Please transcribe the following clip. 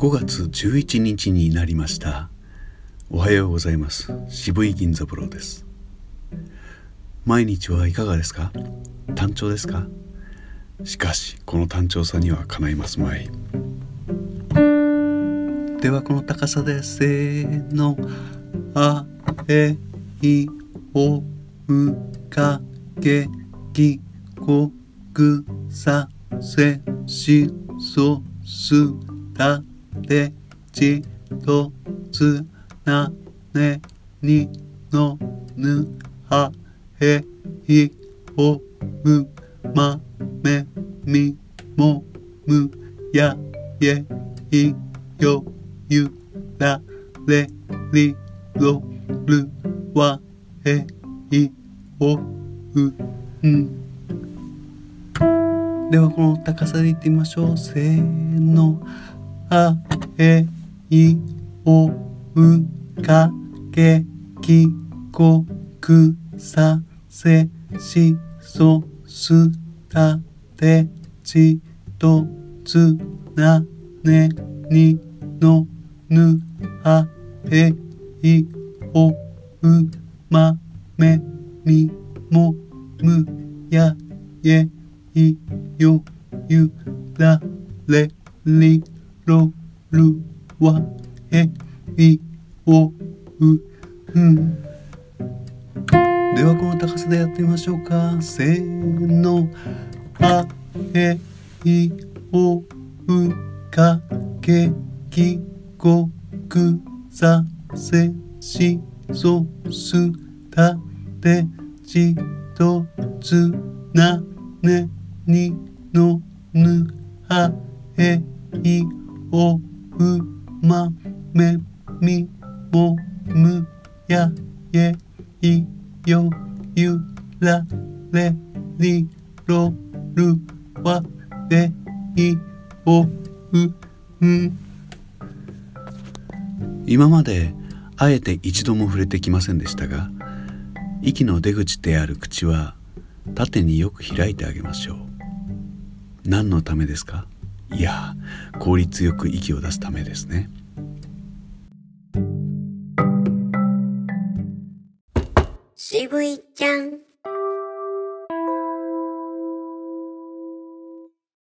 5月11日になりました。おはようございます。渋井銀座風呂です。毎日はいかがですか？単調ですか？しかしこの単調さにはかないますまい。ではこの高さでせーのあえいおうかけきこくさせしそすたてちとつなねにのぬはへいおうまめみもむやえいよゆられりろるわえいおうん。ではこの高さでいってみましょう。せーの。あえいおうかけきこくさせしそすたてちとつなねにの。ぬあえいおうまめみもむやえいよゆられりろるわえいおううんではこの高さでやってみましょうかせーのあえいおうかけきこくさせしそすたてちとつなねにのぬはえいおうまめみもむやえいよゆられりろるわえいおうん。今まであえて一度も触れてきませんでしたが息の出口である口は縦によく開いてあげましょう。何のためですか？いや効率よく息を出すためですね。渋いちゃん。